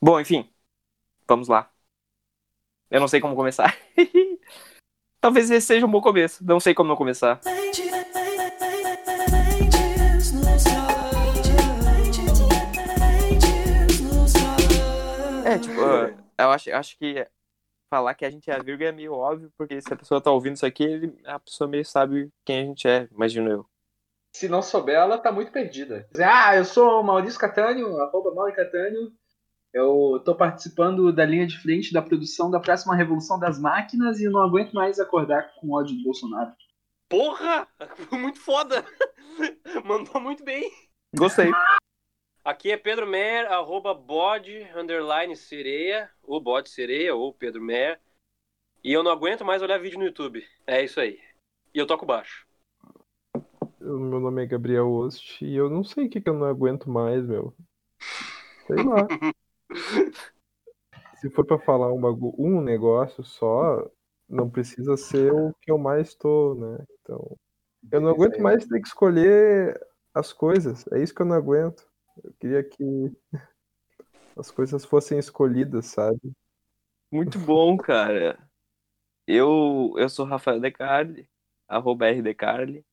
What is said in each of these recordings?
Bom, enfim. Vamos lá. Eu não sei como começar. Talvez esse seja um bom começo. Não sei como não começar. É, tipo, eu acho, acho que falar que a gente é a vírgula é meio óbvio, porque se a pessoa tá ouvindo isso aqui, ele- a pessoa meio sabe quem a gente é, imagino eu. Se não souber, ela tá muito perdida. Ah, eu sou o Maurício Catânio, arroba Mauri Catânio. Eu tô participando da linha de frente da produção da próxima Revolução das Máquinas e não aguento mais acordar com ódio do Bolsonaro. Porra! Muito foda! Mandou muito bem. Gostei. Aqui é Pedro Mer, arroba bode, underline sereia, ou bode sereia, ou Pedro Mer. E eu não aguento mais olhar vídeo no YouTube. É isso aí. E eu toco baixo. Eu- Meu nome é Gabriel Ost e eu não sei o que, que eu não aguento mais, meu. Sei lá. Se for pra falar um, bagu... um negócio só, não precisa ser o que eu mais tô, né? Então, eu não aguento mais ter que escolher as coisas. É isso que eu não aguento. Eu queria que as coisas fossem escolhidas, sabe? Muito bom, cara. Eu, eu sou Rafael Decarli, arroba RDecarli.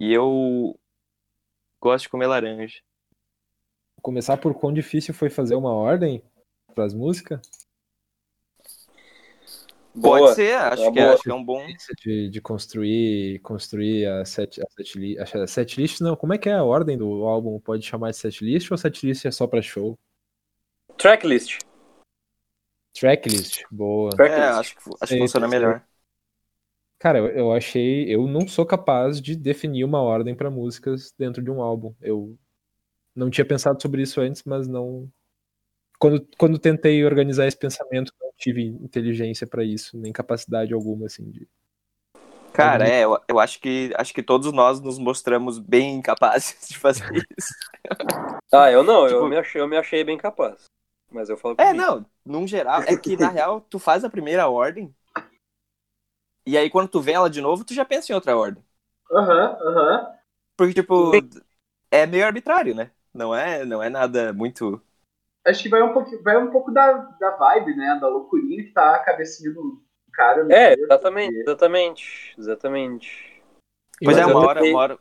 E eu gosto de comer laranja. Começar por quão difícil foi fazer uma ordem pras músicas? Pode Boa. ser, acho, Tá que, boa. acho que é um bom. De, de construir, construir a set, a setlist, a setlist, não, como é que é a ordem do álbum? Pode chamar de setlist ou setlist é só pra show? Tracklist. Tracklist, boa. É, Tracklist. acho que, acho que funciona melhor. Cara, eu, eu achei, eu não sou capaz de definir uma ordem pra músicas dentro de um álbum. Eu não tinha pensado sobre isso antes, mas não. Quando, quando tentei organizar esse pensamento, não tive inteligência pra isso, nem capacidade alguma, assim, de. Cara, é, eu, eu acho que acho que todos nós nos mostramos bem incapazes de fazer isso. Ah, eu não, eu, Tipo- me achei, eu me achei bem capaz. Mas eu falo É, mim. não, num geral, é que na real tu faz a primeira ordem. E aí quando tu vê ela de novo, tu já pensa em outra ordem. Aham, aham. Porque, tipo, é meio arbitrário, né? Não é, não é nada muito. Acho que vai um pouco, vai um pouco da, da vibe, né? Da loucurinha que tá a cabecinha do cara. no É, exatamente, e- exatamente. Exatamente. Pois é, Mas eu uma hora, uma hora.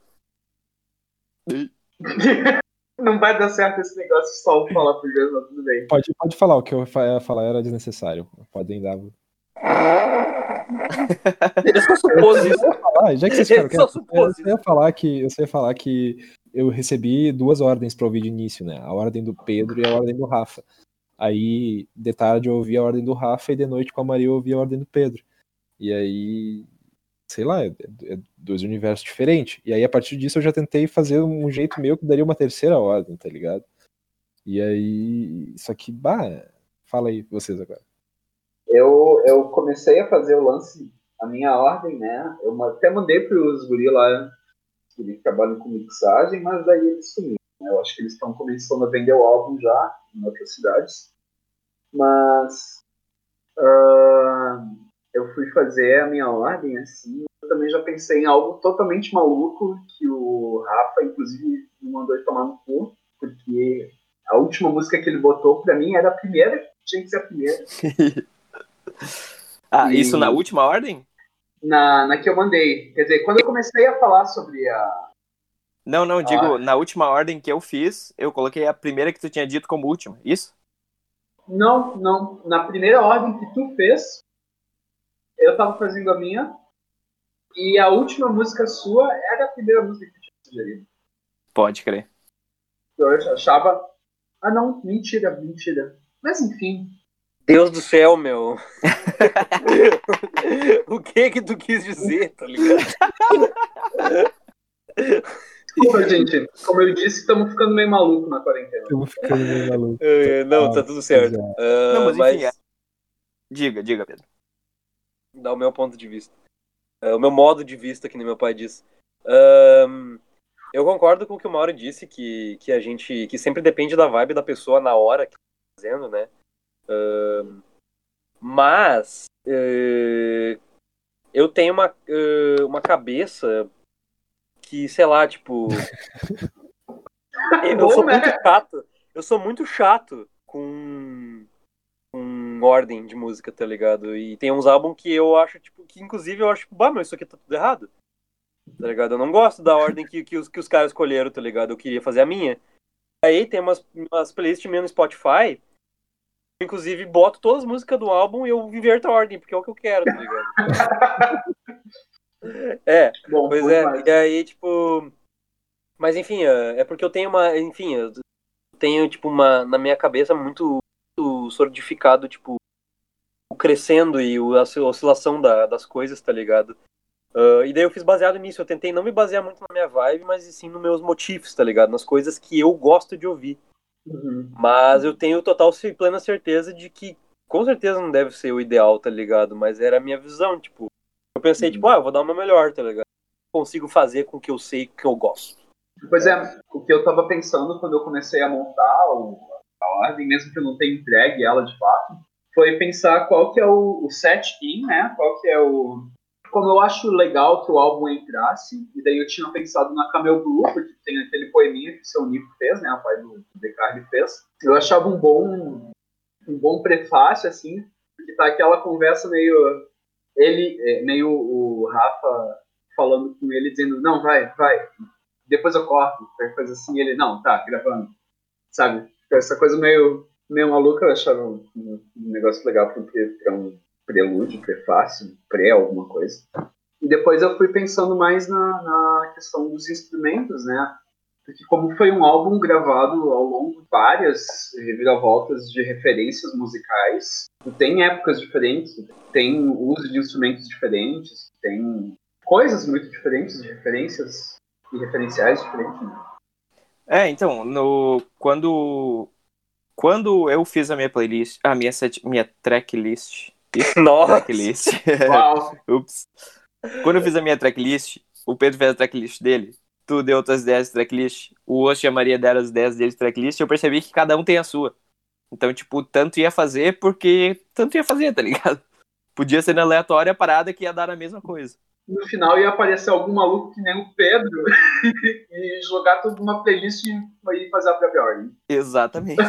Não vai dar certo esse negócio de só falar por vez, mas tudo bem. Pode, pode falar, o que eu ia falar era desnecessário. Podem dar. Eu só supôs isso. Ah, já que vocês só quietos, supôs eu só ia falar que eu ia falar que eu recebi duas ordens para ouvir de início, né? A ordem do Pedro e a ordem do Rafa. Aí, de tarde eu ouvi a ordem do Rafa e de noite com a Maria eu ouvi a ordem do Pedro. E aí, sei lá, é, é dois universos diferentes. E aí, a partir disso, eu já tentei fazer um jeito meu que daria uma terceira ordem, tá ligado? E aí, só que, bah, fala aí vocês agora. Eu, eu comecei a fazer o lance, a minha ordem, né? Eu até mandei pros guri lá que eles trabalham com mixagem, mas daí eles sumiram. Né? Eu acho que eles estão começando a vender o álbum já em outras cidades. Mas ah, eu fui fazer a minha ordem assim. Eu também já pensei em algo totalmente maluco que o Rafa, inclusive, me mandou tomar no cu, porque a última música que ele botou pra mim era a primeira, tinha que ser a primeira. Ah, E- isso na última ordem? Na, na que eu mandei. Quer dizer, quando eu comecei a falar sobre a. Não, não, digo, Ah. na última ordem que eu fiz, eu coloquei a primeira que tu tinha dito como última. Isso? Não, não. Na primeira ordem que tu fez, eu tava fazendo a minha. E a última música sua era a primeira música que eu tinha sugerido. Pode crer. Eu achava. Ah, não, mentira, mentira. Mas enfim. Deus do céu, meu. o que que tu quis dizer, tá ligado? Desculpa, gente. Como eu disse, estamos ficando meio maluco na quarentena. Eu ficando meio maluco. É, Não, tá tudo certo. Ah, Não, mas mas enfim, é. Diga, diga, Pedro. dá o meu ponto de vista. É, o meu modo de vista, que nem meu pai diz. Ahn, eu concordo com o que o Mauro disse, que, que a gente. que sempre depende da vibe da pessoa na hora que tá fazendo, né? Ahn, mas eh, eu tenho uma, eh, uma cabeça que, sei lá, tipo. eu sou né? muito chato. Eu sou muito chato com, com ordem de música, tá ligado? E tem uns álbuns que eu acho, tipo, que inclusive eu acho, tipo, bah, mas isso aqui tá tudo errado. Tá ligado? Eu não gosto da ordem que, que, os, que os caras escolheram, tá ligado? Eu queria fazer a minha. Aí tem umas, umas playlists minhas no Spotify. Inclusive, boto todas as músicas do álbum e eu inverto a ordem, porque é o que eu quero, tá ligado? é, Bom, pois é. mais. E aí, tipo. Mas enfim, é é porque eu tenho uma. Enfim, eu tenho, tipo, uma. Na minha cabeça muito, muito solidificado, tipo. O crescendo e a oscilação da- das coisas, tá ligado? Ah, e daí eu fiz baseado nisso. Eu tentei não me basear muito na minha vibe, mas sim nos meus motivos, tá ligado? Nas coisas que eu gosto de ouvir. Uhum. Mas eu tenho total e plena certeza de que com certeza não deve ser o ideal, tá ligado? Mas era a minha visão, tipo. Eu pensei, Uhum. tipo, ah, eu vou dar o meu melhor, tá ligado? Consigo fazer com o que eu sei que eu gosto. Pois é, o que eu tava pensando quando eu comecei a montar a ordem, mesmo que eu não tenha entregue ela de fato, foi pensar qual que é o, o set-in, né? Qual que é o... Como eu acho legal que o álbum entrasse, e daí eu tinha pensado na Camel Blue, porque tem aquele poeminha que o seu Nico fez, né? O pai do Descartes fez. Eu achava um bom, um bom prefácio, assim, porque tá aquela conversa meio... Ele, é, meio o Rafa falando com ele, dizendo, não, vai, vai, depois eu corto, qualquer coisa assim, ele, não, tá, gravando, sabe? Essa coisa meio, meio maluca, eu achava um, um negócio legal pre- pra um prelúdio, prefácio, pré alguma coisa. E depois eu fui pensando mais na, na questão dos instrumentos, né? Porque como foi um álbum gravado ao longo de várias reviravoltas de referências musicais, tem épocas diferentes, tem uso de instrumentos diferentes, tem coisas muito diferentes de referências e referenciais diferentes. Né? É, então, no, quando, quando eu fiz a minha playlist, a minha, set, minha tracklist, isso, Nossa! tracklist, Uau! ups, quando eu fiz a minha tracklist, o Pedro fez a tracklist dele, tu deu outras 10 tracklist, o Osso e a Maria deram as 10 deles tracklist, eu percebi que cada um tem a sua. Então, tipo, tanto ia fazer porque tanto ia fazer, tá ligado? Podia ser na aleatória a parada que ia dar a mesma coisa. No final ia aparecer algum maluco que nem o Pedro e jogar tudo numa playlist e fazer a própria ordem. Exatamente.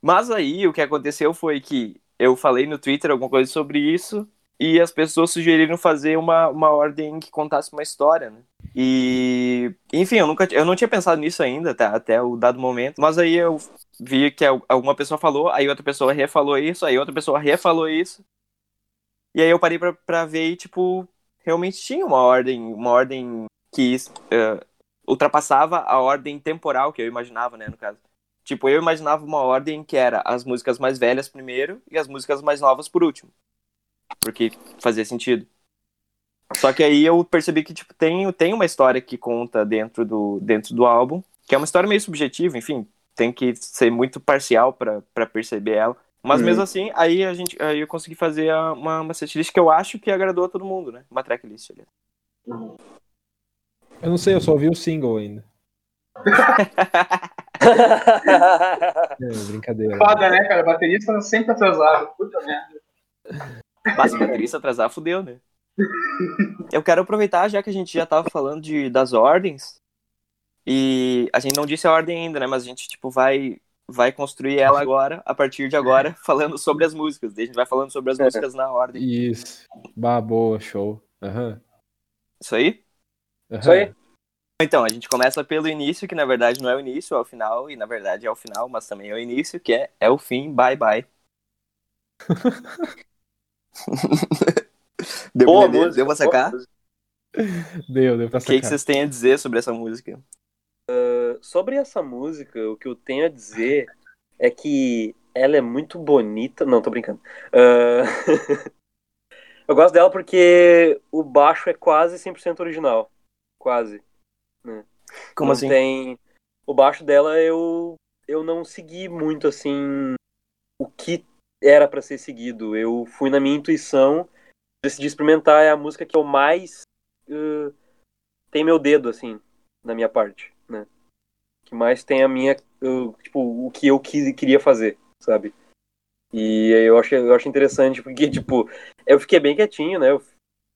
Mas aí o que aconteceu foi que eu falei no Twitter alguma coisa sobre isso e as pessoas sugeriram fazer uma, uma ordem que contasse uma história, né? E, enfim, eu nunca eu não tinha pensado nisso ainda, tá, até o dado momento, mas aí eu vi que al- alguma pessoa falou, aí outra pessoa refalou isso, aí outra pessoa refalou isso. E aí eu parei pra, ver e, tipo, realmente tinha uma ordem, uma ordem que eh, ultrapassava a ordem temporal que eu imaginava, né, no caso. Tipo, eu imaginava uma ordem que era as músicas mais velhas primeiro e as músicas mais novas por último. Porque fazia sentido. Só que aí eu percebi que, tipo, tem, tem uma história que conta dentro do, dentro do álbum, que é uma história meio subjetiva, enfim, tem que ser muito parcial pra pra perceber ela. Mas Uhum. mesmo assim, aí a gente, aí eu consegui fazer uma, uma setlist que eu acho que agradou a todo mundo, né? Uma tracklist ali. Eu não sei, eu só ouvi o single ainda. É, brincadeira. Foda, né, cara? Baterista sempre atrasado. Puta merda. Mas baterista atrasar, fudeu, né? Eu quero aproveitar, já que a gente já tava falando de, das ordens, e a gente não disse a ordem ainda, né? Mas a gente, tipo, vai, vai construir ela agora, a partir de agora, falando sobre as músicas. Daí a gente vai falando sobre as É. músicas na ordem. Isso. Bah, boa, show. Aham. Isso aí? aham. Isso aí. Então, a gente começa pelo início, que na verdade não é o início, é o final, e na verdade é o final, mas também é o início, que é, é o fim, bye bye. deu, Boa música, deu pra sacar? Deu, deu pra O que, que sacar. vocês têm a dizer sobre essa música? Sobre essa música, o que eu tenho a dizer é que ela é muito bonita. Não, tô brincando. Ah, eu gosto dela porque o baixo é quase 100% original. Quase. Como não assim? Tem... O baixo dela eu, eu não segui muito assim o que era pra ser seguido. Eu fui na minha intuição, decidi experimentar. É a música que eu mais uh, tem meu dedo assim na minha parte, né? Que mais tem a minha uh, tipo o que eu quis, queria fazer, sabe? E aí eu acho eu acho interessante porque tipo eu fiquei bem quietinho, né? Eu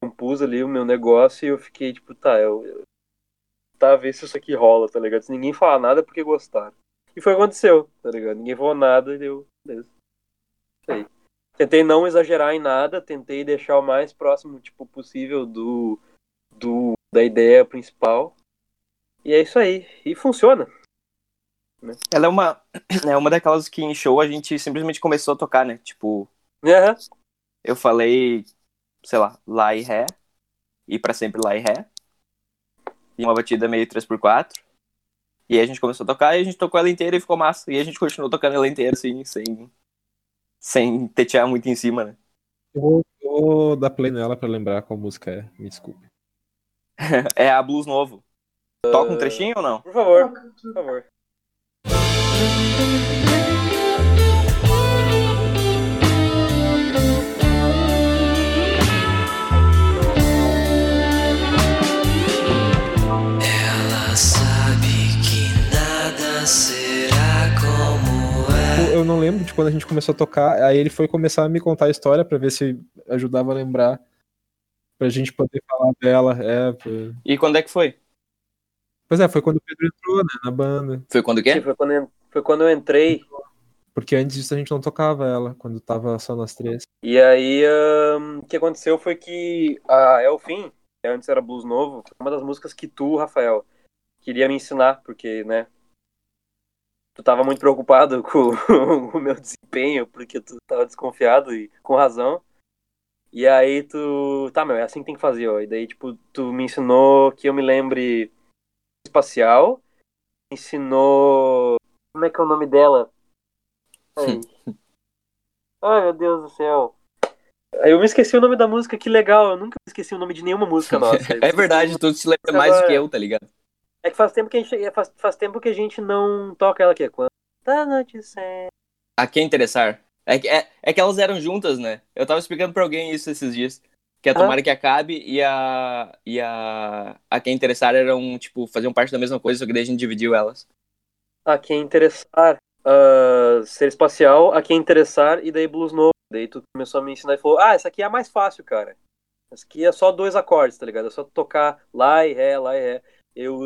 compus ali o meu negócio e eu fiquei tipo tá eu, tá, ver se isso aqui rola, tá ligado? Se ninguém falar nada é porque gostaram. E foi o que aconteceu, tá ligado? Ninguém falou nada e deu. Beleza. Isso aí. Tentei não exagerar em nada, tentei deixar o mais próximo tipo, possível do, do da ideia principal. E é isso aí. E funciona. Ela é uma, é uma daquelas que em show a gente simplesmente começou a tocar, né? Tipo, Aham. eu falei, sei lá, Lá e Ré, e pra sempre Lá e Ré, e uma batida meio 3x4. E aí a gente começou a tocar e a gente tocou ela inteira e ficou massa. E a gente continuou tocando ela inteira, assim, sem, sem tetear muito em cima, né? Eu vou, dar play nela pra lembrar qual música é. Me desculpe. É a Blues Novo. Toca um trechinho ou não? Por favor, por favor. Eu, não lembro de quando a gente começou a tocar. Aí ele foi começar a me contar a história pra ver se ajudava a lembrar. Pra gente poder falar dela. É, pô. E quando é que foi? Pois é, foi quando o Pedro entrou, né, na banda. Foi quando o Sim, quê? foi, quando eu, foi quando eu entrei. Porque antes disso a gente não tocava ela, quando tava só nós três. E aí, ahn, o que aconteceu foi que a Elfim, que antes era Blues Novo, foi uma das músicas que tu, Rafael, queria me ensinar, porque, né, tu tava muito preocupado com o meu desempenho, porque tu tava desconfiado e com razão. E aí tu, tá, meu, é assim que tem que fazer, ó. E daí, tipo, tu me ensinou que eu me lembre espacial, ensinou, como é que é o nome dela? Ai, Ai meu Deus do céu. Eu me esqueci o nome da música, que legal. Eu nunca esqueci o nome de nenhuma música nossa. É verdade, tu se lembra mais do que eu, tá ligado? É que faz tempo que a gente, faz, faz tempo que a gente não toca ela aqui. Quando tá anoitecendo. A quem interessar. É, que- é, é que elas eram juntas, né? Eu tava explicando pra alguém isso esses dias. Que a Ah. Tomara que Acabe e a. e a. A quem interessar eram, tipo, faziam parte da mesma coisa, só que daí a gente dividiu elas. A quem interessar. ah, ser espacial, a quem interessar, e daí blues novo. Daí tu começou a me ensinar e falou: Ah, essa aqui é a mais fácil, cara. Essa aqui é só dois acordes, tá ligado? É só tocar lá e ré, lá e ré. Eu.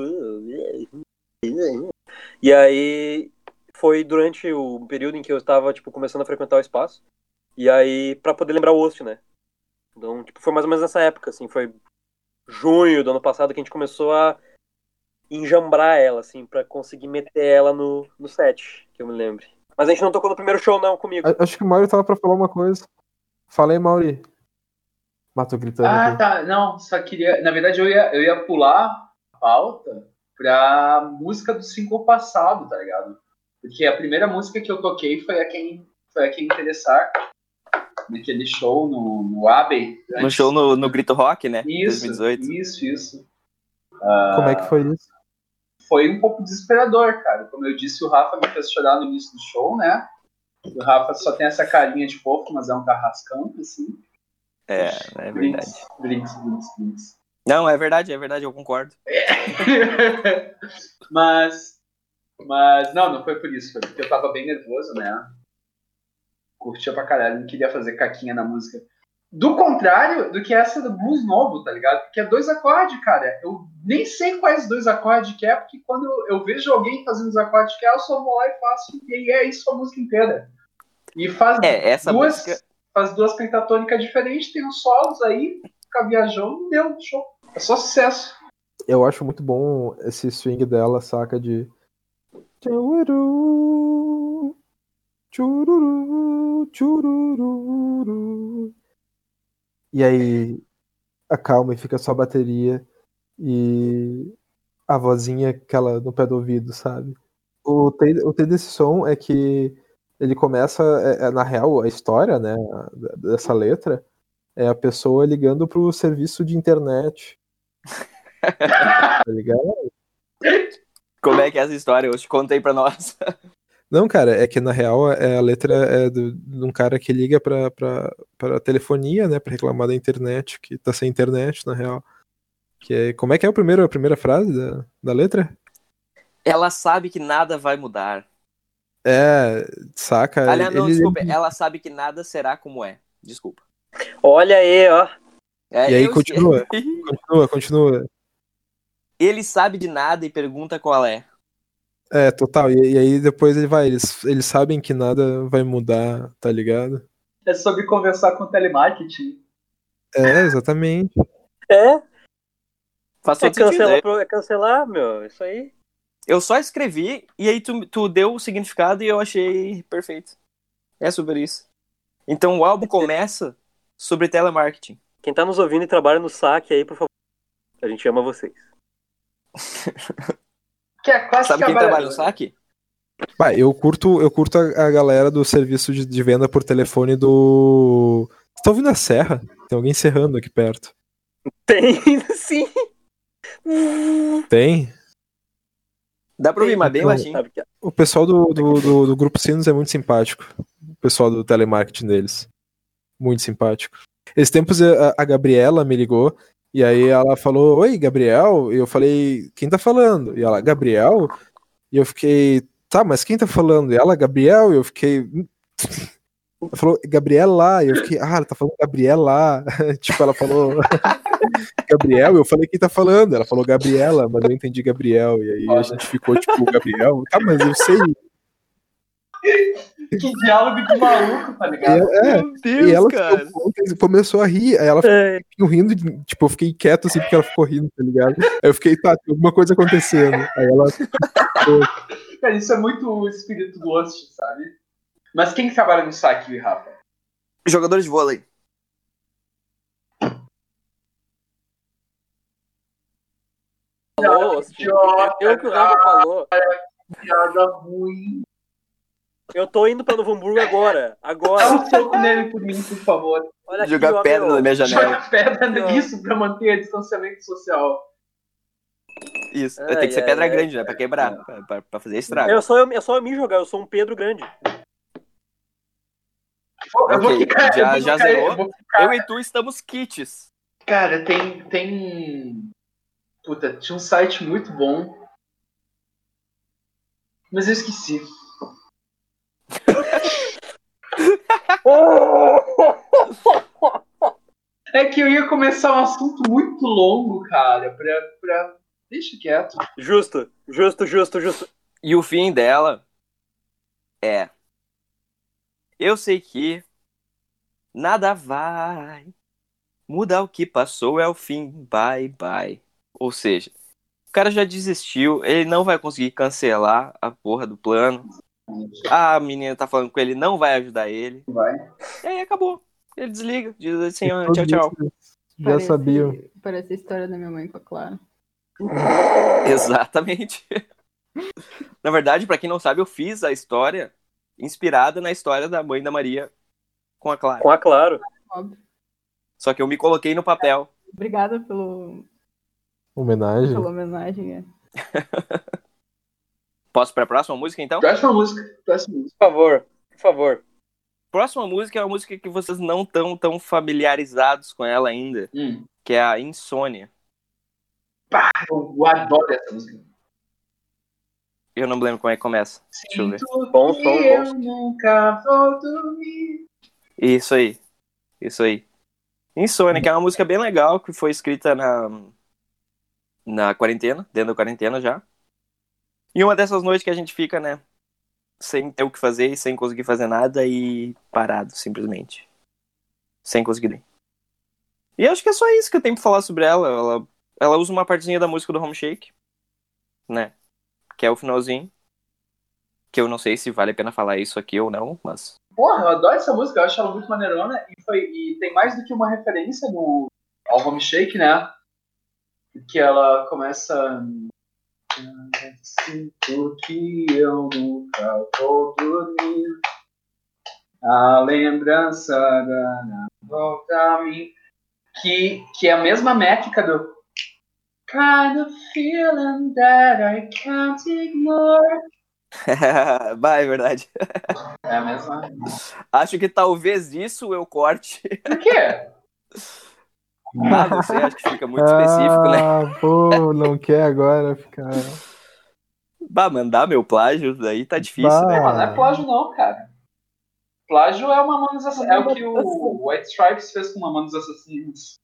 E aí foi durante o período em que eu estava, tipo, começando a frequentar o espaço. E aí, pra poder lembrar o host, né? Então, tipo, foi mais ou menos nessa época, assim, foi junho do ano passado que a gente começou a enjambrar ela, assim, pra conseguir meter ela no, no set, que eu me lembre. Mas a gente não tocou no primeiro show, não, comigo. Acho que o Mauri tava pra falar uma coisa. Fala aí, Mauri. Mato gritando Ah, aqui. tá. Não, só queria. Na verdade, eu ia, eu ia pular pauta pra música do single passado, tá ligado? Porque a primeira música que eu toquei foi a quem, foi a quem interessar. Naquele show no, no Abbey. No antes- show no, no Grito Rock, né? Isso, 2018. isso, isso. Como é que foi isso? Foi um pouco desesperador, cara. Como eu disse, o Rafa me fez chorar no início do show, né? O Rafa só tem essa carinha de fofo, mas é um carrascão, assim. É, é verdade. Brinks, brinks, brinks, brinks. Não, é verdade, é verdade, eu concordo. mas, mas, não, não foi por isso, foi porque eu tava bem nervoso, né? Curtia pra caralho, não queria fazer caquinha na música. Do contrário do que essa do blues novo, tá ligado? Porque é dois acordes, cara. Eu nem sei quais dois acordes que é, porque quando eu vejo alguém fazendo os acordes que é, eu só vou lá e faço, e aí é isso a música inteira. E faz É, duas, música. faz duas pentatônicas diferentes, tem os solos aí, fica viajando, deu show. É só sucesso. Eu acho muito bom esse swing dela, saca? De. E aí acalma e fica só a bateria e a vozinha aquela no pé do ouvido, sabe? O T, o desse som é que ele começa, é, é, na real, a história, né, dessa letra é a pessoa ligando pro serviço de internet. tá ligado? Como é que é essa história? Eu te contei pra nós. Não, cara, é que na real é, a letra é do- de um cara que liga pra, pra, pra telefonia, né, pra reclamar da internet, que tá sem internet, na real. Que é, como é que é o primeiro, a primeira frase da, da letra? Ela sabe que nada vai mudar. É, saca? Aliás, não, ele- desculpa. Ela sabe que nada será como é. Desculpa. Olha aí, ó. É, E aí continua. Continua, continua. Ele sabe de nada e pergunta qual é. É, total. E, e aí depois ele vai, eles, eles sabem que nada vai mudar, tá ligado? É sobre conversar com telemarketing. É, exatamente. É, Faz é cancelar, é cancelar, meu. Isso aí. Eu só escrevi e aí tu, tu deu o significado e eu achei perfeito. É sobre isso. Então o álbum começa sobre telemarketing. Quem tá nos ouvindo e trabalha no saque aí, por favor. A gente ama vocês. Que é quase Sabe quem trabalha no saque? Bah, eu curto, eu curto a, a galera do serviço de, de venda por telefone do. Você tá ouvindo a serra? Tem alguém serrando aqui perto. Tem, sim. Tem? Dá pra ouvir, mas bem baixinho. Que O pessoal do, do, do, do Grupo Sinos é muito simpático. O pessoal do telemarketing deles. Muito simpático. Esses tempos a, a Gabriela me ligou e aí ela falou: Oi, Gabriel? E eu falei: Quem tá falando? E ela: Gabriel? E eu fiquei: Tá, mas quem tá falando? E ela: Gabriel? E eu fiquei. "Hum." Ela falou Gabriela, e eu fiquei, ah, ela tá falando Gabriela. tipo, ela falou Gabriel, eu falei quem tá falando. Ela falou Gabriela, mas eu entendi Gabriel. E aí a gente ficou tipo, Gabriel, tá, mas eu sei. Que diálogo de maluco, tá ligado? é, Meu Deus, e ela cara. ficou, começou a rir, aí ela É, ficou rindo, tipo, eu fiquei quieto assim porque ela ficou rindo, tá ligado? Aí eu fiquei, tá, tem alguma coisa acontecendo. Aí ela, Cara, isso é muito o espírito do Lost, sabe? Mas quem que trabalha no saque, Rafa? Jogadores de vôlei. falou, Eu que o Rafa falou. Piada ruim. Eu tô indo pra Novo Hamburgo agora. Dá Agora. um soco nele por mim, por favor. Olha aqui, Jogar ó, pedra meu. na minha janela. Joga pedra Não. nisso pra manter o distanciamento social. Isso. Ai, Tem que ser ai, pedra ai. grande, né? Pra quebrar. Pra, pra- pra fazer estrago. Eu só eu, é só eu me jogar, eu sou um Pedro grande. Eu vou Ok, ficar. já- eu vou já ficar- zerou? eu vou- Eu e tu estamos kits. Cara, tem. Tem. Puta, tinha um site muito bom. Mas eu esqueci. É que eu ia começar um assunto muito longo, cara, pra. pra... Deixa quieto. Justo, justo, justo, justo. E o fim dela é. Eu sei que nada vai mudar o que passou, é o fim, bye bye. Ou seja, o cara já desistiu, ele não vai conseguir cancelar a porra do plano. A menina tá falando com ele, não vai ajudar ele. Vai. E aí acabou. Ele desliga, diz assim, tchau, tchau. já Parece- sabiam. Parece a história da minha mãe com a Clara. Exatamente. Na verdade, pra quem não sabe, eu fiz a história inspirada na história da mãe da Maria com a Clara. Com a Claro. Óbvio. Só que eu me coloquei no papel. Obrigada pelo, Homenagem. pela homenagem. é. Posso pra próxima música, então? Próxima música. Próxima música. Por favor, por favor. Próxima música é uma música que vocês não estão tão familiarizados com ela ainda, Hum. que é a Insônia. Eu adoro essa música. Eu não me lembro como é que começa. Deixa eu ver. Bom que som, bom som. nunca vou dormir. Isso aí. Isso aí. Insônia, que é uma música bem legal, que foi escrita na, na quarentena, dentro da quarentena já. E uma dessas noites que a gente fica, né? Sem ter o que fazer e sem conseguir fazer nada e parado, simplesmente. Sem conseguir nem. E acho que é só isso que eu tenho pra falar sobre ela. Ela, ela usa uma partezinha da música do Home Shake, né? Que é o finalzinho. Que eu não sei se vale a pena falar isso aqui ou não, mas Porra, eu adoro essa música, eu acho ela muito maneirona e, foi, e tem mais do que uma referência no ao Home Shake, né? Que ela começa. Sinto que eu nunca vou dormir. A lembrança da volta a mim. Que, que é a mesma métrica do Kind of feeling that I can't ignore. bah, é verdade. É a mesma. Acho que talvez isso eu corte. Por quê? Ah, não sei, acho que fica muito específico, né? Ah, pô, não quer agora ficar. Bah, mandar meu plágio, daí tá difícil, Bah. né? Não, não é plágio não, cara. Plágio é uma Mamonas Assassinas. É o que o White Stripes fez com Mamonas Assassinas.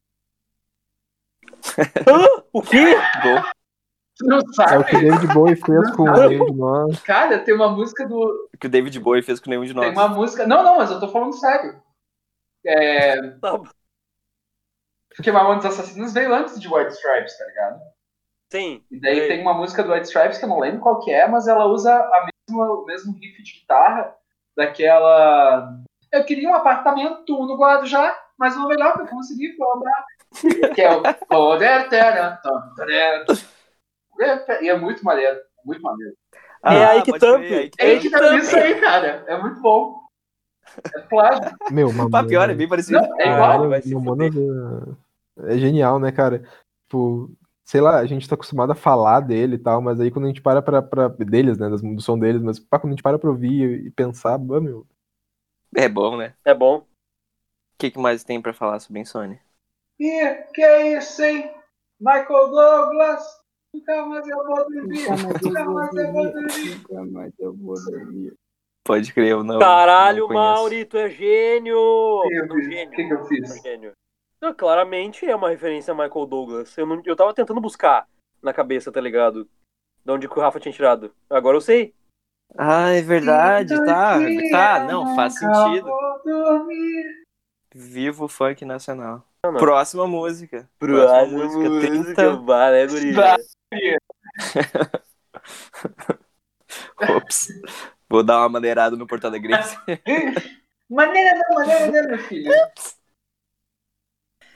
Hã? O quê? Bom, Tu não É o que sabe? o David Bowie fez com o Nenhum de Nós. Cara, tem uma música do. Que o David Bowie fez com nenhum de nós. Tem uma música. Não, não, mas eu tô falando sério. É. Tá bom. Porque Mamonas Assassinos veio antes de White Stripes, tá ligado? Sim. E daí É. tem uma música do White Stripes que eu não lembro qual que é, mas ela usa a mesma, o mesmo riff de guitarra daquela. Eu queria um apartamento no Guarujá, mas o melhor que eu consegui foi obrar. Que é o Poder Terra. E é muito maneiro. Muito maneiro. É aí que pode tampa. aí que É aí tampa. que tá isso aí, cara. É muito bom. É plágio. Meu, Pá, Mamonas. pior, é bem parecido. Não, é igual. Se Mamonas é... é genial, né, cara? Tipo, sei lá, a gente tá acostumado a falar dele e tal, mas aí quando a gente para pra. pra deles, né? das- Do som deles, mas pá, quando a gente para pra ouvir e pensar, bah, meu. É bom, né? É bom. O que, que mais tem pra falar sobre Insônia? Ih, que é isso, hein? Michael Douglas. Nunca mais eu vou dormir. Nunca mais eu vou dormir. Nunca mais eu vou dormir. Pode crer, eu não. Caralho, não. Mauri, tu é gênio! O que eu fiz? gênio. O que que eu Tu é fiz? gênio. Não, claramente é uma referência a Michael Douglas. Eu, não, eu tava tentando buscar na cabeça, tá ligado? De onde que o Rafa tinha tirado. Agora eu sei. Ah, é verdade, tá. Tá, não, faz sentido. Vou dormir. Viva o funk nacional. Não, não. Próxima música. Próxima música, música, 30. vai, né, guri? Vai. Ops. Vou dar uma maneirada no Porto Alegre. Maneira não, maneira não, meu filho.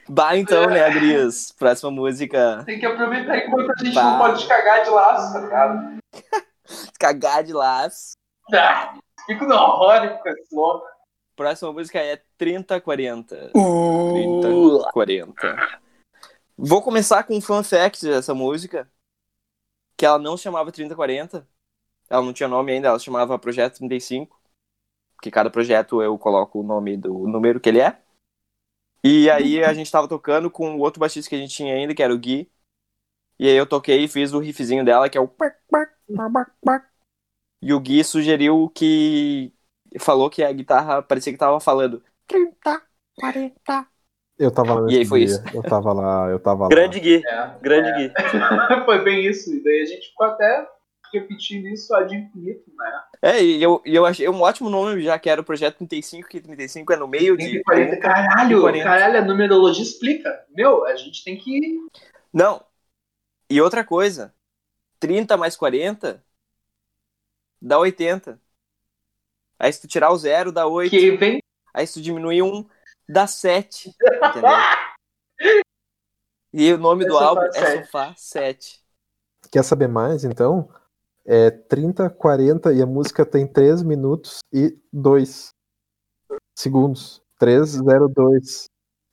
Bah, então, né, Agrias? Próxima música. Tem que aproveitar enquanto a gente Bah. não pode cagar de laço, tá ligado? Cagar de laço. Ah, fico no horror com esse louco. Próxima música é 3040. Uh, 3040. Vou começar com um fun fact dessa música. Que ela não se chamava 3040. Ela não tinha nome ainda, ela se chamava Projeto 35. Que cada projeto eu coloco o nome do número que ele é. E aí a gente tava tocando com o outro baixista que a gente tinha ainda, que era o Gui. E aí eu toquei e fiz o riffzinho dela, que é o. E o Gui sugeriu que. Falou que a guitarra parecia que tava falando 30, 40. Eu tava lá E aí foi dia. isso. Eu tava lá, eu tava lá. grande Gui, É. grande Gui. Foi bem isso. E daí a gente ficou até repetindo isso ad infinito, né? É, e eu, e eu achei um ótimo nome, já que era o Projeto 35, que 35 é no meio de. 40. Caralho, 40. caralho, a numerologia explica. Meu, a gente tem que. Não. E outra coisa, 30 mais 40 dá 80. Aí se tu tirar o zero, dá 8. Que vem. Aí se tu diminuir um, dá 7. Entendeu? E o nome É do álbum é 7. Sofá 7. Quer saber mais, então? É 30, 40 e a música tem 3 minutos e 2 segundos. 3, 0, 2.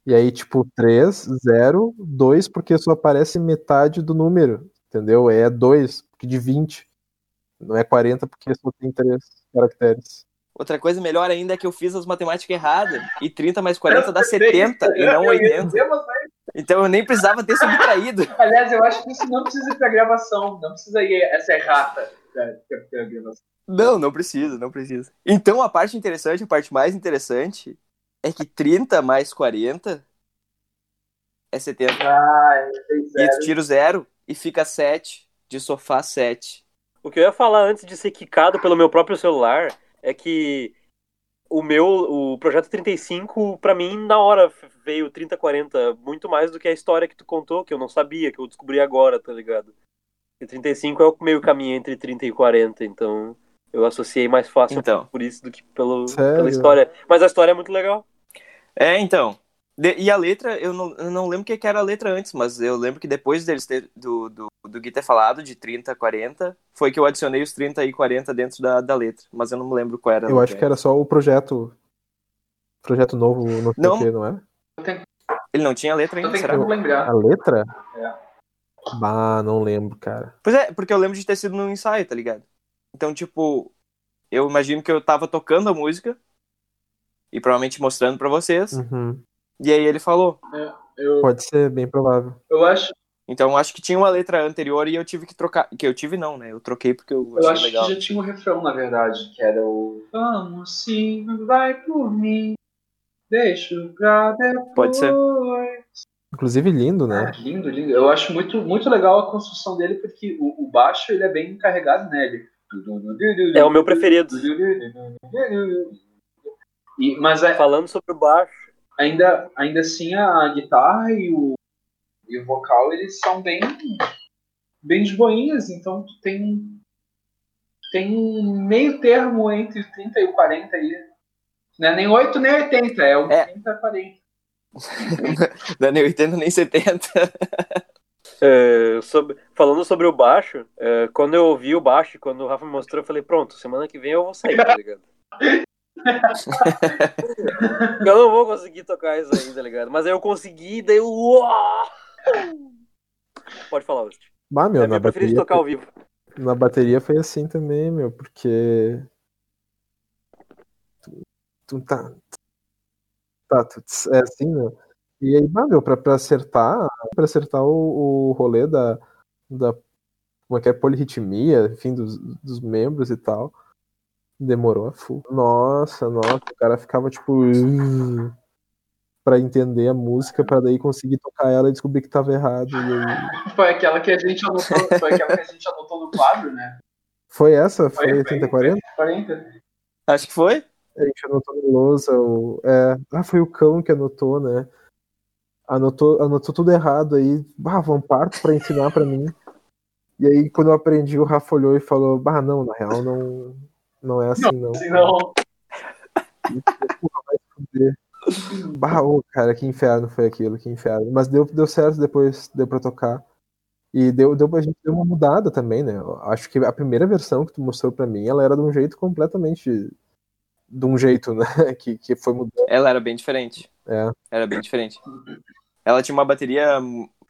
E aí, tipo, 3, 0, 2, porque só aparece metade do número, entendeu? É 2, porque de 20. Não é 40, porque só tem 3 caracteres. Outra coisa melhor ainda é que eu fiz as matemáticas erradas. E 30 mais 40 dá 70 e não Eu ia 80. Então eu nem precisava ter subtraído. Aliás, eu acho que isso não precisa ir pra gravação. Não precisa ir essa errata pra, pra, gravação. Não, não precisa, não precisa. Então a parte interessante, a parte mais interessante é que 30 mais 40 é 70. Ah, eu sei E tu zero. tira o zero e fica 7 de sofá 7. O que eu ia falar antes de ser quicado pelo meu próprio celular é que o meu, o projeto 35, pra mim, na hora veio 3040, muito mais do que a história que tu contou, que eu não sabia, que eu descobri agora, tá ligado? E 35 é o meio caminho entre 30 e 40, então eu associei mais fácil Então. por isso do que pelo, Sério? pela história. Mas a história é muito legal. É, então. De- e a letra, eu não, eu não lembro o que era a letra antes, mas eu lembro que depois deles ter, do, do, do Gui ter falado de 30, 40, foi que eu adicionei os 30 e 40 dentro da, da letra. Mas eu não me lembro qual era. a Eu acho que era só o projeto. Projeto novo, não sei Não. que, não é? Ele não tinha letra ainda, será? lembrar. A letra? É. Bah, não lembro, cara. Pois é, porque eu lembro de ter sido num ensaio, tá ligado? Então, tipo, eu imagino que eu tava tocando a música e provavelmente mostrando pra vocês. Uhum. E aí ele falou. Eu, Pode ser, bem provável. eu acho, Então, eu acho que tinha uma letra anterior e eu tive que trocar. Que eu tive não, né? Eu troquei porque eu eu achei acho legal. que já tinha um refrão, na verdade, que era o Vamos sim, vai por mim, deixo pra depois. Pode ser. Inclusive lindo, Ah, né? lindo, lindo. Eu acho muito, muito legal a construção dele, porque o, o baixo ele é bem carregado, né? Ele... É o meu preferido. E, mas a- Falando sobre o baixo, ainda, ainda assim a guitarra e o, e o vocal eles são bem bem de boinhas, então tu tem tem um meio termo entre o 30 e o 40 aí. Não é nem 8 nem 80, é o É. 30 40. Não é nem 80 nem 70. é, sobre- falando sobre o baixo, é, quando eu ouvi o baixo, quando o Rafa me mostrou, eu falei, pronto, semana que vem eu vou sair, tá ligado? eu não vou conseguir tocar isso aí, tá ligado? Mas aí eu consegui, daí eu... Pode falar, Austin. Bah, meu, É na preferido bateria, tocar ao vivo. na bateria foi assim também, meu, porque. Tu, tu tá. Tá, é assim, meu. E aí, bah, meu, pra, pra acertar, pra acertar o, o rolê da, da. Como é que é? Polirritmia, enfim, dos, dos membros e tal. Demorou a full. Nossa, nossa, o cara ficava tipo. Pra entender a música, pra daí conseguir tocar ela e descobrir que tava errado. E aí... Foi aquela que a gente anotou, foi aquela que a gente anotou no quadro, né? Foi essa? Foi Foi, 3040? 40. Acho que foi. A gente anotou no lousa. O... É... Ah, foi o cão que anotou, né? Anotou, anotou tudo errado aí. Vão parto pra ensinar pra mim. E aí, quando eu aprendi, o Rafa olhou e falou: Bah, não, na real, não, não é assim, não. Assim, não. Bah, ô, cara, que inferno foi aquilo, que inferno. Mas deu, deu certo depois, deu pra tocar. E deu, deu, a gente deu uma mudada também, né? Eu acho que a primeira versão que tu mostrou pra mim, ela era de um jeito completamente. De um jeito, né? Que, que foi mudando. Ela era bem diferente. É. Era bem diferente. Ela tinha uma bateria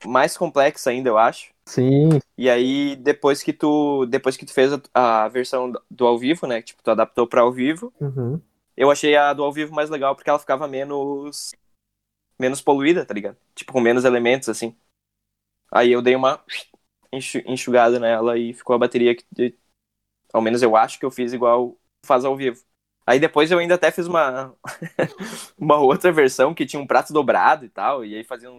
mais complexa ainda, eu acho. Sim, E aí, depois que tu, depois que tu fez a, a versão do ao vivo, né? Tipo, tu adaptou pra ao vivo, uhum. eu achei a do ao vivo mais legal porque ela ficava menos menos poluída, tá ligado? Tipo, com menos elementos, assim. Aí eu dei uma enxu- enxugada nela e ficou a bateria que, ao menos eu acho que eu fiz igual faz ao vivo. Aí depois eu ainda até fiz uma uma outra versão que tinha um prato dobrado e tal, e aí fazia um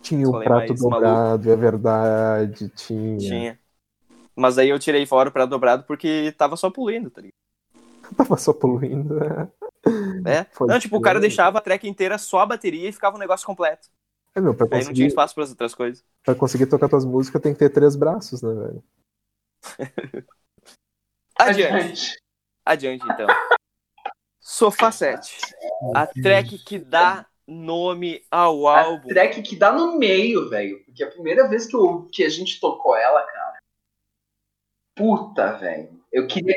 Tinha o Falei prato dobrado, é verdade, tinha. tinha. Mas aí eu tirei fora o prato dobrado porque tava só poluindo, tá ligado? Tava só poluindo. né? É. Pode Não, tipo, o cara deixava a track inteira só a bateria e ficava um negócio completo. É, meu, pra Aí não tinha conseguir, espaço para as outras coisas. pra conseguir tocar tuas músicas tem que ter três braços, né, velho? Adiante. Adiante, então. Sofá 7. A track que dá nome ao A álbum. track que dá no meio, velho. Porque a primeira vez que, eu, que a gente tocou ela, cara. Puta, velho. Eu queria.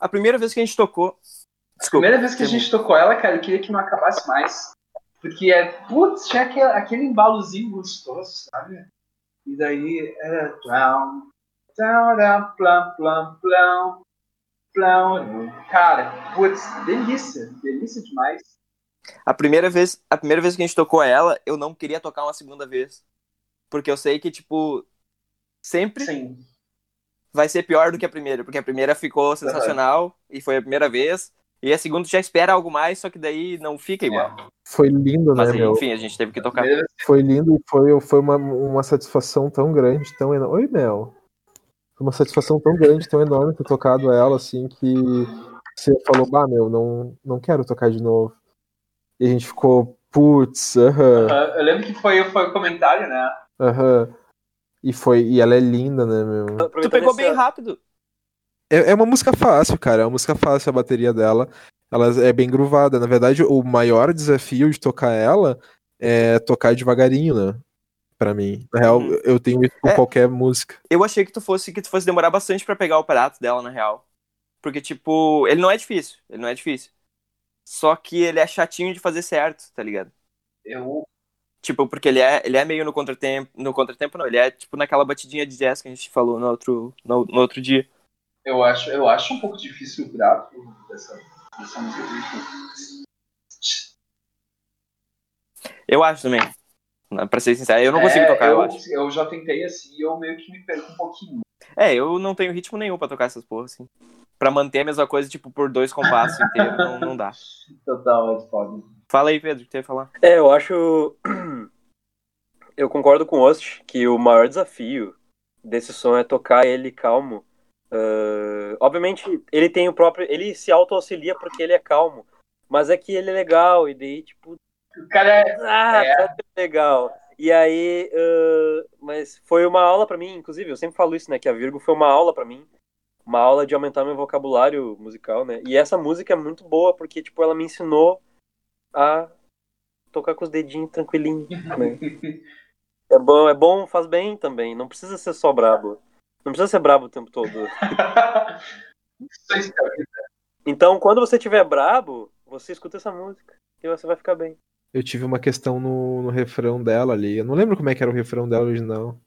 A primeira vez que a gente tocou. A Desculpa. primeira vez que a gente tocou ela, cara, eu queria que não acabasse mais. Porque é. Putz, tinha aquele, aquele embalozinho gostoso, sabe? E daí era. Down, down, down, plum, plum, plum, plum. Cara, putz, delícia. Delícia demais. A primeira vez, a primeira vez que a gente tocou ela, eu não queria tocar uma segunda vez. Porque eu sei que, tipo, sempre Sim. vai ser pior do que a primeira. Porque a primeira ficou sensacional e foi a primeira vez. E a segunda já espera algo mais, só que daí não fica igual. Foi lindo, né, Mas meu? enfim, a gente teve que tocar. Foi lindo e foi, foi uma, uma satisfação tão grande, tão enorme. Oi, Mel. Foi uma satisfação tão grande, tão enorme ter tocado ela, assim, que você falou, bah, meu, não, não quero tocar de novo. E a gente ficou, putz, aham, Ah, Eu lembro que foi, foi o comentário, né? aham. E foi, e ela é linda, né, meu? Tu pegou bem rápido. É, é uma música fácil, cara. É uma música fácil a bateria dela. Ela é bem gruvada. Na verdade, o maior desafio de tocar ela é tocar devagarinho, né? Pra mim. Na real, Uhum. eu tenho isso com É. qualquer música. Eu achei que tu fosse que tu fosse demorar bastante pra pegar o prato dela, na real. Porque, tipo, ele não é difícil. Ele não é difícil. Só que ele é chatinho de fazer certo, tá ligado? Eu, Tipo, porque ele é, ele é meio no contratempo. No contratempo, não. Ele é, tipo, naquela batidinha de jazz que a gente falou no outro, no, no outro dia. eu, acho, eu acho um pouco difícil o gráfico dessa, dessa música. Eu acho também. Pra ser sincero, eu não consigo É, tocar, eu, eu, acho. eu já tentei assim e eu meio que me perco um pouquinho. É, eu não tenho ritmo nenhum pra tocar essas porras, assim. Pra manter a mesma coisa, tipo, por dois compassos inteiros, não, não dá. Total, é foda. Fala aí, Pedro, o que tu ia falar? É, eu acho Eu concordo com o Ost que o maior desafio desse som é tocar ele calmo. Ah, obviamente, ele tem o próprio. Ele se auto-auxilia porque ele é calmo. Mas é que ele é legal, e daí, tipo, O cara é. ah, É. legal. E aí, ah, mas foi uma aula pra mim, inclusive, eu sempre falo isso, né? Que a Virgo foi uma aula pra mim. Uma aula de aumentar meu vocabulário musical, né? E essa música é muito boa porque, tipo, ela me ensinou a tocar com os dedinhos tranquilinho, né? É bom, é bom, faz bem também. Não precisa ser só brabo. Não precisa ser brabo o tempo todo. É Então, quando você tiver brabo, você escuta essa música e você vai ficar bem. Eu tive uma questão no, no refrão dela ali. Eu não lembro como é que era o refrão dela original.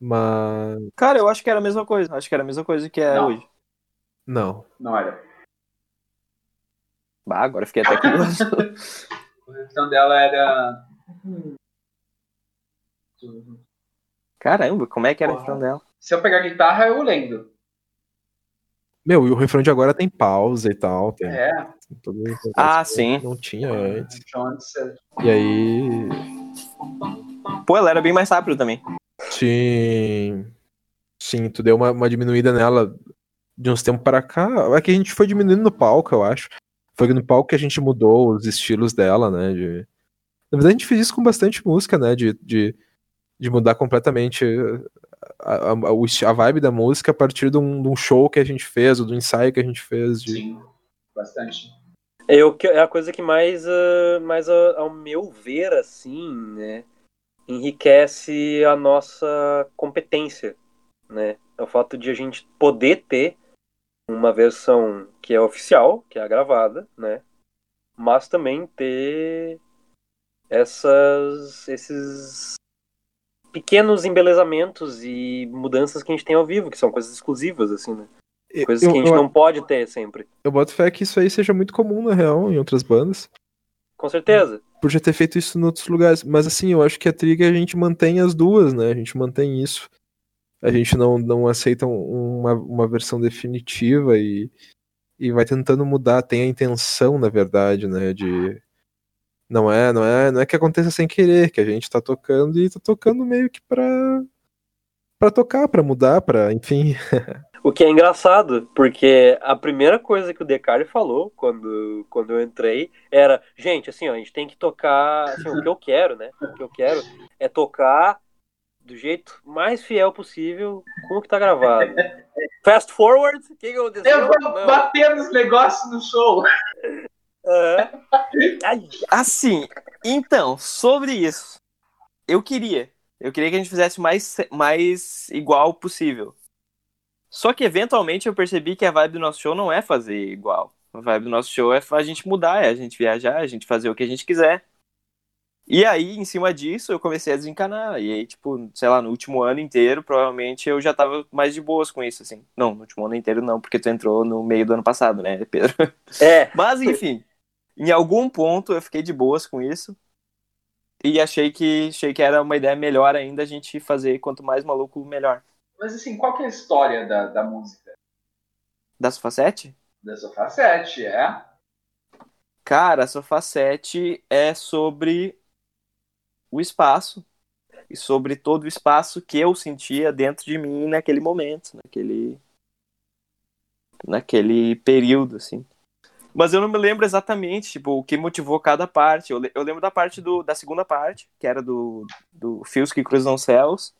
Mas. Cara, eu acho que era a mesma coisa. Acho que era a mesma coisa que é Não. hoje. Não. Não era. Bah, agora eu fiquei até curioso. O refrão dela era. Caramba, como é que era o Porra. refrão dela? Se eu pegar a guitarra, eu lembro. Meu, e o refrão de agora tem pausa e tal. Tem, É. tem Ah, sim. Não tinha antes. E aí. Pô, ela era bem mais rápido também. Sim. Sim, tu deu uma, uma diminuída nela de uns tempos para cá. É que a gente foi diminuindo no palco, eu acho. Foi no palco que a gente mudou os estilos dela, né? De... Na verdade, a gente fez isso com bastante música, né? De, de, de mudar completamente a, a, a, vibe da música a partir de um, de um show que a gente fez, ou do ensaio que a gente fez. De... Sim, bastante. É, o que- é a coisa que mais, ah, mais ah, ao meu ver, assim, né, enriquece a nossa competência, né? É o fato de a gente poder ter uma versão que é oficial, que é a gravada, né? Mas também ter essas, esses pequenos embelezamentos e mudanças que a gente tem ao vivo, que são coisas exclusivas, assim, né? Coisas eu, que a gente eu, não pode ter sempre. eu boto fé que isso aí seja muito comum, na real, em outras bandas. Com certeza. por já ter feito isso em outros lugares. Mas assim, eu acho que a Trigger a gente mantém as duas, né? A gente mantém isso. A gente não, não aceita um- uma, uma versão definitiva e, e vai tentando mudar. Tem a intenção, na verdade, né? De. Não é, não é, não é que aconteça sem querer, que a gente tá tocando e tá tocando meio que pra. pra tocar, pra mudar, pra. Enfim. O que é engraçado, porque a primeira coisa que o Decari falou quando, quando eu entrei era, gente, assim, ó, a gente tem que tocar, assim, o que eu quero, né? O que eu quero é tocar do jeito mais fiel possível com o que tá gravado. Fast forward, o que, que aconteceu? Eu vou bater nos negócios no show. Ai, Assim, então, sobre isso. Eu queria. Eu queria que a gente fizesse mais, mais igual possível. Só que eventualmente eu percebi que a vibe do nosso show não é fazer igual. A vibe do nosso show é a gente mudar, é a gente viajar, a gente fazer o que a gente quiser. E aí, em cima disso, eu comecei a desencanar. E aí, tipo, sei lá, no último ano inteiro, provavelmente eu já tava mais de boas com isso, assim. Não, no último ano inteiro não, porque tu entrou no meio do ano passado, né, Pedro? É, Mas enfim, em algum ponto eu fiquei de boas com isso. E achei que, achei que era uma ideia melhor ainda a gente fazer quanto mais maluco, melhor. Mas assim, qual que é a história da, da música? Da Sofacete? Da Sofá 7, é? Cara, a Sofacete é sobre o espaço. E sobre todo o espaço que eu sentia dentro de mim naquele momento, naquele. naquele período, assim. Mas eu não me lembro exatamente, tipo, o que motivou cada parte. Eu, eu lembro da parte do, da segunda parte, que era do, do Fios que Cruzam Céus.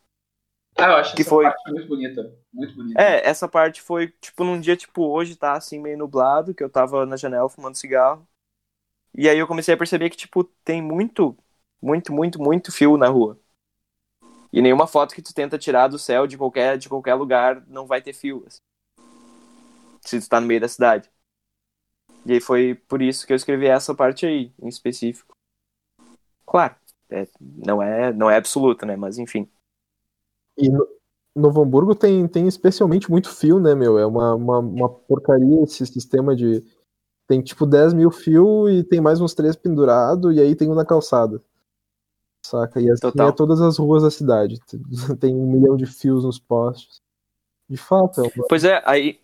Ah, eu acho Que essa foi- parte muito bonita. Muito bonita. É, essa parte foi, tipo, num dia tipo hoje, tá, assim, meio nublado, que eu tava na janela fumando cigarro. E aí eu comecei a perceber que, tipo, tem muito, muito, muito, muito fio na rua. E nenhuma foto que tu tenta tirar do céu de qualquer, de qualquer lugar não vai ter fio, assim. Se tu tá no meio da cidade. E aí foi por isso que eu escrevi essa parte aí, em específico. Claro, é, não, é, não é absoluto, né, mas enfim. E no Novo Hamburgo tem, tem especialmente muito fio, né, meu? É uma, uma, uma porcaria esse sistema de. Tem tipo 10 mil fios e tem mais uns três pendurados, e aí tem um na calçada. Saca? E assim Total. é todas as ruas da cidade. Tem um milhão de fios nos postes. De fato, é uma... Pois é, aí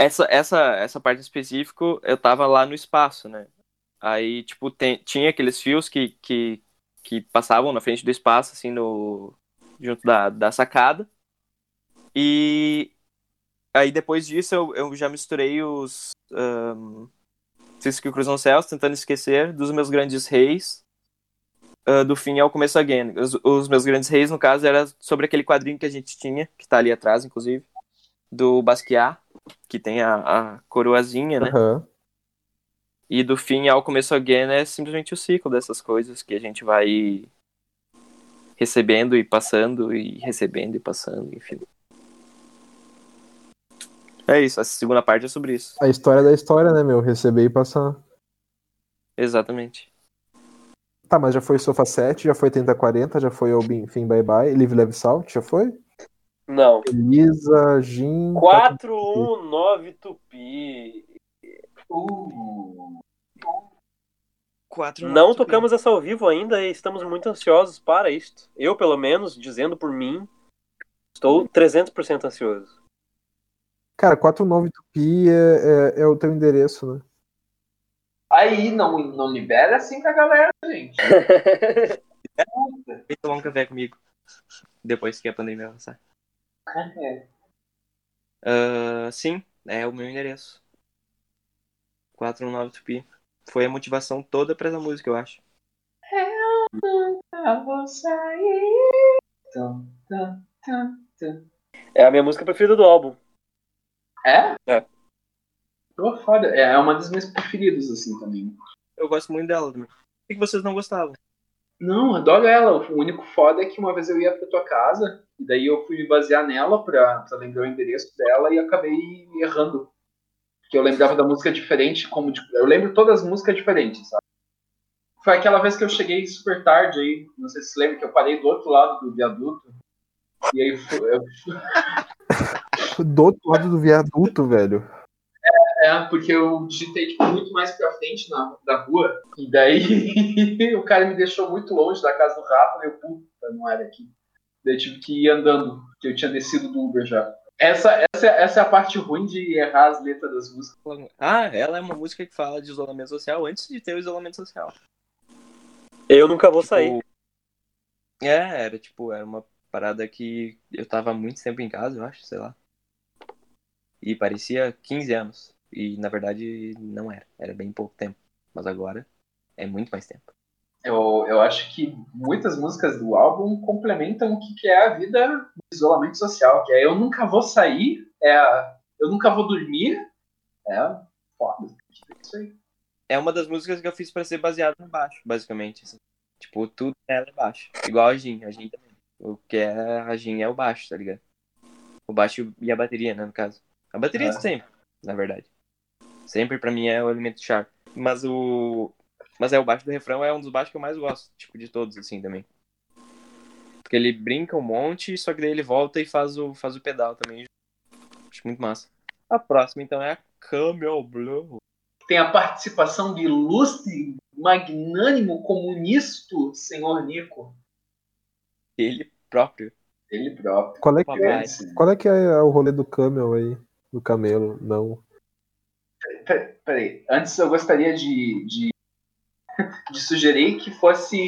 essa essa essa parte específica eu tava lá no espaço, né? Aí tipo tem, tinha aqueles fios que, que que passavam na frente do espaço, assim, no junto da, da sacada. E aí depois disso eu, eu já misturei os um, que cruzam os céus, tentando esquecer dos meus grandes reis, uh, do fim ao começo again. Os, os meus grandes reis, no caso, era sobre aquele quadrinho que a gente tinha, que tá ali atrás, inclusive, do Basquiat, que tem a, a coroazinha, né? Aham. E do fim ao começo again é simplesmente o ciclo dessas coisas que a gente vai recebendo e passando e recebendo e passando, enfim. É isso, a segunda parte é sobre isso. A história da história, né, meu? Receber e passar. Exatamente. Tá, mas já foi Sofa 7, já foi 3040, já foi Obin, Fim Bye Bye, Live Leve Salt, já foi? Não. Elisa, Jin. 419 Tupi. Uh, Quatro Não tocamos essa ao vivo ainda e estamos muito ansiosos para isto. Eu, pelo menos, dizendo por mim, estou 300% ansioso. Cara, 49 Tupi é, é, é o teu endereço, né? aí não, não libera assim pra galera, gente. Vem tomar um café comigo. Depois que a pandemia avançar. É. Ah, sim, é o meu endereço. 419 Tupi. Foi a motivação toda pra essa música, eu acho. Eu vou sair. Tum, tum, tum, tum. É a minha música preferida do álbum. É? É. Pô, foda. É uma das minhas preferidas, assim, também. Eu gosto muito dela também. Por que vocês não gostavam? Não, adoro ela. O único foda é que uma vez eu ia pra tua casa, e daí eu fui me basear nela pra, pra lembrar o endereço dela e acabei errando. Porque eu lembrava da música diferente, como de- eu lembro todas as músicas diferentes, sabe? Foi aquela vez que eu cheguei super tarde aí, não sei se você lembra que eu parei do outro lado do viaduto. E aí eu, Do outro lado do viaduto, velho. É, porque eu digitei tipo, muito mais pra frente na, da rua, e daí o cara me deixou muito longe da casa do Rafa, e eu, puta, não era aqui. Daí eu tive que ir andando, porque eu tinha descido do Uber já. Essa, essa, essa é a parte ruim de errar as letras das músicas. Ah, ela é uma música que fala de isolamento social antes de ter o isolamento social. Eu nunca vou sair. Tipo, É, era tipo, era uma parada que eu tava muito tempo em casa, eu acho, sei lá. E parecia 15 anos. E na verdade não era. Era bem pouco tempo. Mas agora é muito mais tempo. Eu, eu acho que muitas músicas do álbum complementam o que, que é a vida do isolamento social, que é Eu Nunca Vou Sair, é a Eu Nunca Vou Dormir, é foda. É Isso aí. É uma das músicas que eu fiz pra ser baseado no baixo, basicamente. assim. Tipo, tudo nela é baixo. Igual a Jin, a Jin também. O que é a Jin é o baixo, tá ligado? O baixo e a bateria, né, no caso. A bateria Ah. sempre, na verdade. Sempre pra mim é o elemento chave. Mas o. Mas é o baixo do refrão é um dos baixos que eu mais gosto, tipo, de todos, assim, também. Porque ele brinca um monte, só que daí ele volta e faz o, faz o pedal também. Acho muito massa. A próxima, então, é a Camel Blue. Tem a participação do ilustre, magnânimo, comunista senhor Nico. Ele próprio. Ele próprio. Qual é que. Esse- qual é, que é o rolê do camel aí? Do camelo? Não. Peraí. Antes eu gostaria de, de, de sugerir que fosse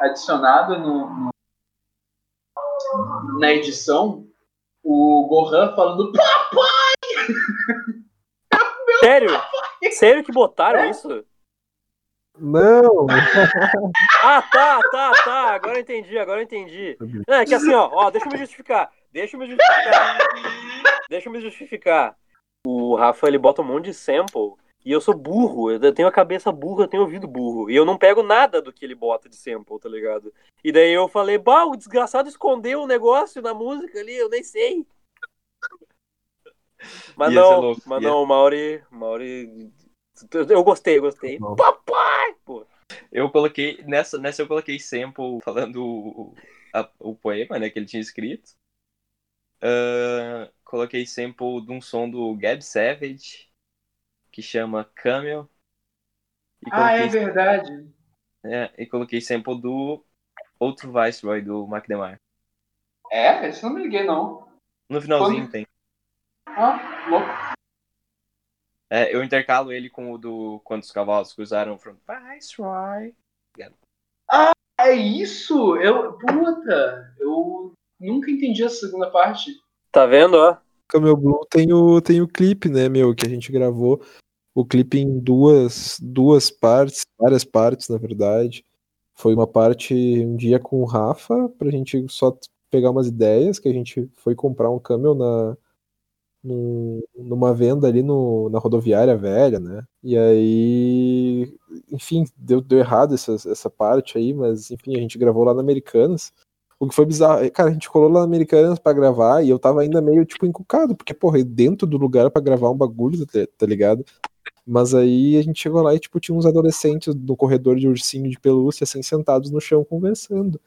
adicionado no, no- na edição o Gohan falando Sério? Sério que botaram isso? Não! Ah, tá, tá, tá. Agora eu entendi, agora eu entendi. É que assim, ó, ó, deixa eu me justificar. Deixa eu me justificar. Deixa eu me justificar. O Rafa, ele bota um monte de sample e eu sou burro. Eu tenho a cabeça burra, eu tenho ouvido burro. E eu não pego nada do que ele bota de sample, tá ligado? E daí eu falei, bah, o desgraçado escondeu um negócio na música ali, eu nem sei. Mas não, louco, mas não, o Mauri, Mauri. Eu gostei, eu gostei. Não. Papai! Pô. Eu coloquei, nessa, nessa eu coloquei sample falando o, a- o poema, né, que ele tinha escrito. Ah, coloquei sample de um som do Gab Savage, que chama Camel. E Ah, é verdade. é, e coloquei sample do outro Viceroy, do Mac DeMar. É? Eu não me liguei, não. No finalzinho Quando- tem. Ah, louco. É, eu intercalo ele com o do Quando os Cavalos Cruzaram from Viceroy. Ah, é isso? Eu. Puta! Eu nunca entendi a segunda parte. Tá vendo, ó? Camel Blue tem o, tem o clipe, né, meu, que a gente gravou. O clipe em duas, duas partes, várias partes, na verdade. Foi uma parte um dia com o Rafa, pra gente só pegar umas ideias, que a gente foi comprar um Camel na, num- numa venda ali no, na rodoviária velha, né? E aí, enfim, deu, deu errado essa, essa parte aí, mas enfim, a gente gravou lá na Americanas. O que foi bizarro, cara, a gente colou lá na Americanas pra gravar e eu tava ainda meio, tipo, encucado, porque, porra, dentro do lugar pra gravar um bagulho, tá, tá ligado? Mas aí a gente chegou lá e, tipo, tinha uns adolescentes no corredor de ursinho de pelúcia, assim, sentados no chão conversando.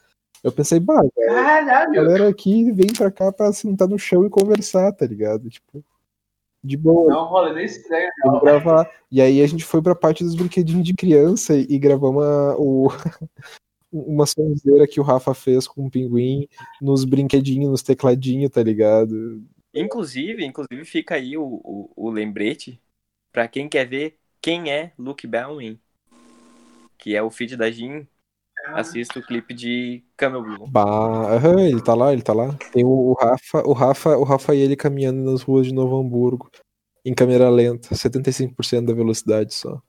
Eu pensei, bah, a galera aqui vem pra cá pra sentar no chão e conversar, tá ligado? Tipo, de boa. Não, rolê nem estranho. Vamos gravar. E aí a gente foi pra parte dos brinquedinhos de criança e, e gravamos a- o, uma sonzeira que o Rafa fez com o pinguim nos brinquedinhos, nos tecladinhos, tá ligado? Inclusive, inclusive fica aí o, o, o lembrete pra quem quer ver quem é Luke Bellman, que é o feed da Jean. Assista o clipe de Camel Blue. Bah, aham, ele tá lá, ele tá lá. Tem o, o Rafa, o Rafa, o Rafa e ele caminhando nas ruas de Novo Hamburgo em câmera lenta, 75% da velocidade só.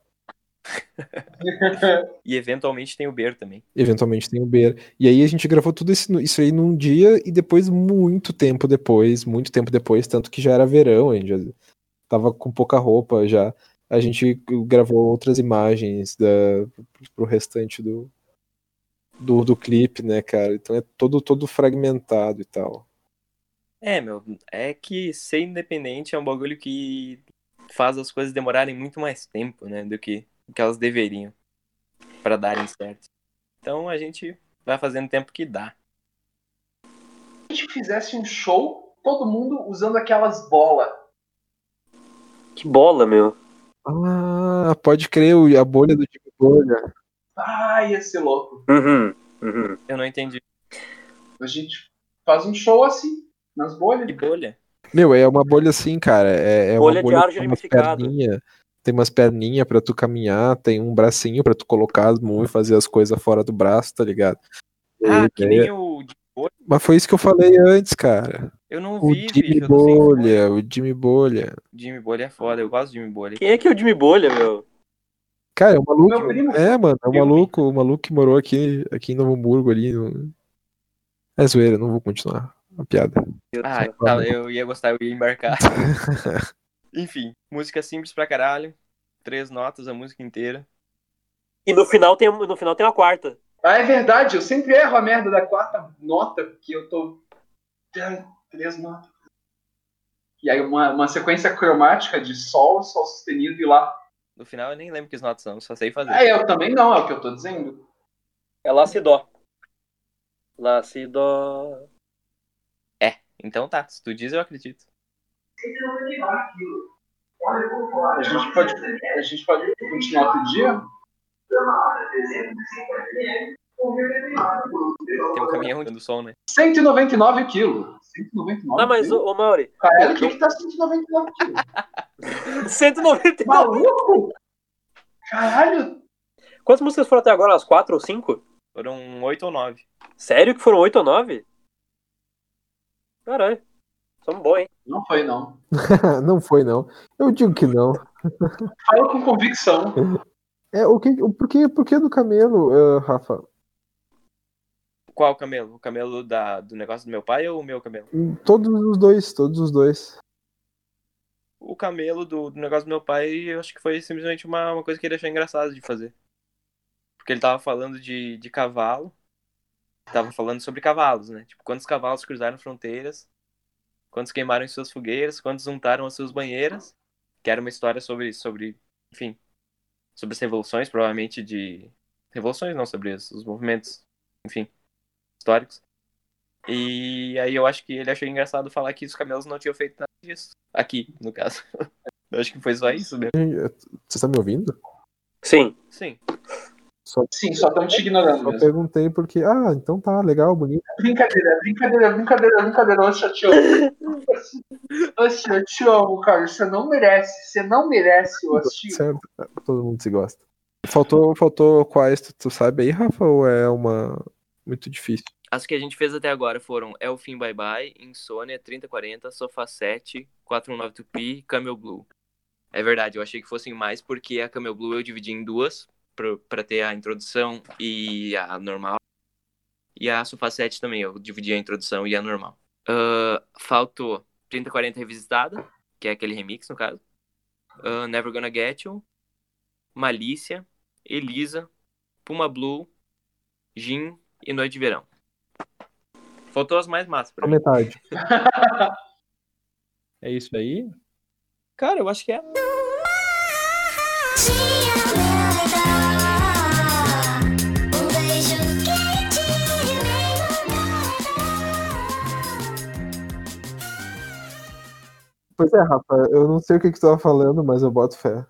E eventualmente tem o Ber também. Eventualmente tem o Bear. E aí a gente gravou tudo isso, isso aí num dia e depois, muito tempo depois, muito tempo depois, tanto que já era verão, a gente já tava com pouca roupa já. A gente gravou outras imagens da, pro restante do, do, do clipe, né, cara? Então é todo, todo fragmentado e tal. É, meu, é que ser independente é um bagulho que faz as coisas demorarem muito mais tempo, né, do que, que elas deveriam pra darem certo. Então a gente vai fazendo o tempo que dá. a gente fizesse um show, todo mundo usando aquelas bolas. Que bola, meu. Ah, pode crer, a bolha do Jimmy Bolha. Ah, ia ser louco. Uhum, uhum. Eu não entendi. A gente faz um show assim, nas bolhas. Que bolha? Meu, é uma bolha assim, cara. É, é Bolha de uma bolha ar tem umas gelificado. Tem umas perninhas pra tu caminhar, tem um bracinho pra tu colocar as mãos e fazer as coisas fora do braço, tá ligado? Ah, E que daí- nem o de bolha. Mas foi isso que eu falei antes, cara. Eu não O vi, Jimmy bicho. Eu Bolha, o Jimmy Bolha. Jimmy Bolha é foda, eu gosto de Jimmy Bolha. Quem é que é o Jimmy Bolha, meu? Cara, é um maluco. Meu primo. É, mano, é Primo. maluco, o maluco que morou aqui, aqui em Novo Hamburgo ali. No... É zoeira, não vou continuar a piada. Ah, tá, fala. eu ia gostar, eu ia embarcar. Enfim, música simples pra caralho. Três notas a música inteira. E no final tem, no final tem uma quarta. Ah, é verdade, eu sempre erro a merda da quarta nota, porque eu tô. Três notas. E aí uma, uma sequência cromática de sol, sol sustenido e lá. No final eu nem lembro que as notas são, só sei fazer. Ah, eu também não, é o que eu tô dizendo. É Lá se dó. Lá se dó. Então tá, se tu diz eu acredito. A gente pode, a gente pode continuar outro dia? Tem um caminhão do som, né? 199 quilos. 199 Não, mas, ô, ô Mauri, Caralho, o que que tá 199 quilos? 199. Maluco? Caralho, Quantas músicas foram até agora? As quatro ou cinco? Foram oito ou nove. Sério que foram oito ou nove? Caralho. Somos bons, hein? não foi não. não foi, não. Eu digo que não. Fala com convicção. É, o que, o, por, que, por que do camelo, eh, Rafa? Qual camelo? O camelo da, do negócio do meu pai ou o meu camelo? Todos os dois, todos os dois. O camelo do, do negócio do meu pai, eu acho que foi simplesmente uma, uma coisa que ele achou engraçado de fazer. Porque ele tava falando de, de cavalo. Tava falando sobre cavalos, né? Tipo, quantos cavalos cruzaram fronteiras, quantos queimaram suas fogueiras, quantos untaram as suas banheiras. Que era uma história sobre, sobre enfim, sobre as revoluções, provavelmente de. Revoluções não, sobre os, os movimentos, enfim, históricos. E aí eu acho que ele achou engraçado falar que os camelos não tinham feito nada disso. Aqui, no caso. Eu acho que foi só isso mesmo. Você tá me ouvindo? Sim. Sim. Só, Sim, só estão te ignorando só mesmo. perguntei porque. Ah, então tá, legal, bonito. Brincadeira, brincadeira, brincadeira, brincadeira. Oxe, eu te amo. Oxe, eu te amo, cara. Você não merece. Você não merece, Oxe. Certo, todo mundo se gosta. Faltou, faltou quais, tu, tu sabe aí, Rafa, ou é uma muito difícil? As que a gente fez até agora foram É o Fim Bye Bye, Insônia, 3040, Sofá 7, 419 Tupi, Camel Blue. É verdade, eu achei que fossem mais porque a Camel Blue eu dividi em duas pra ter a introdução e a normal. E a Sofá 7 também, eu dividi a introdução e a normal. Ah, faltou 3040 Revisitada, que é aquele remix no caso. Ah, Never Gonna Get You, Malícia, Elisa, Puma Blue, Gin e Noite de Verão. Faltou as mais massas pra A mim. metade. É isso aí? Cara, eu acho que é. Pois é, Rafa, eu não sei o que, que tu tava falando, mas eu boto fé.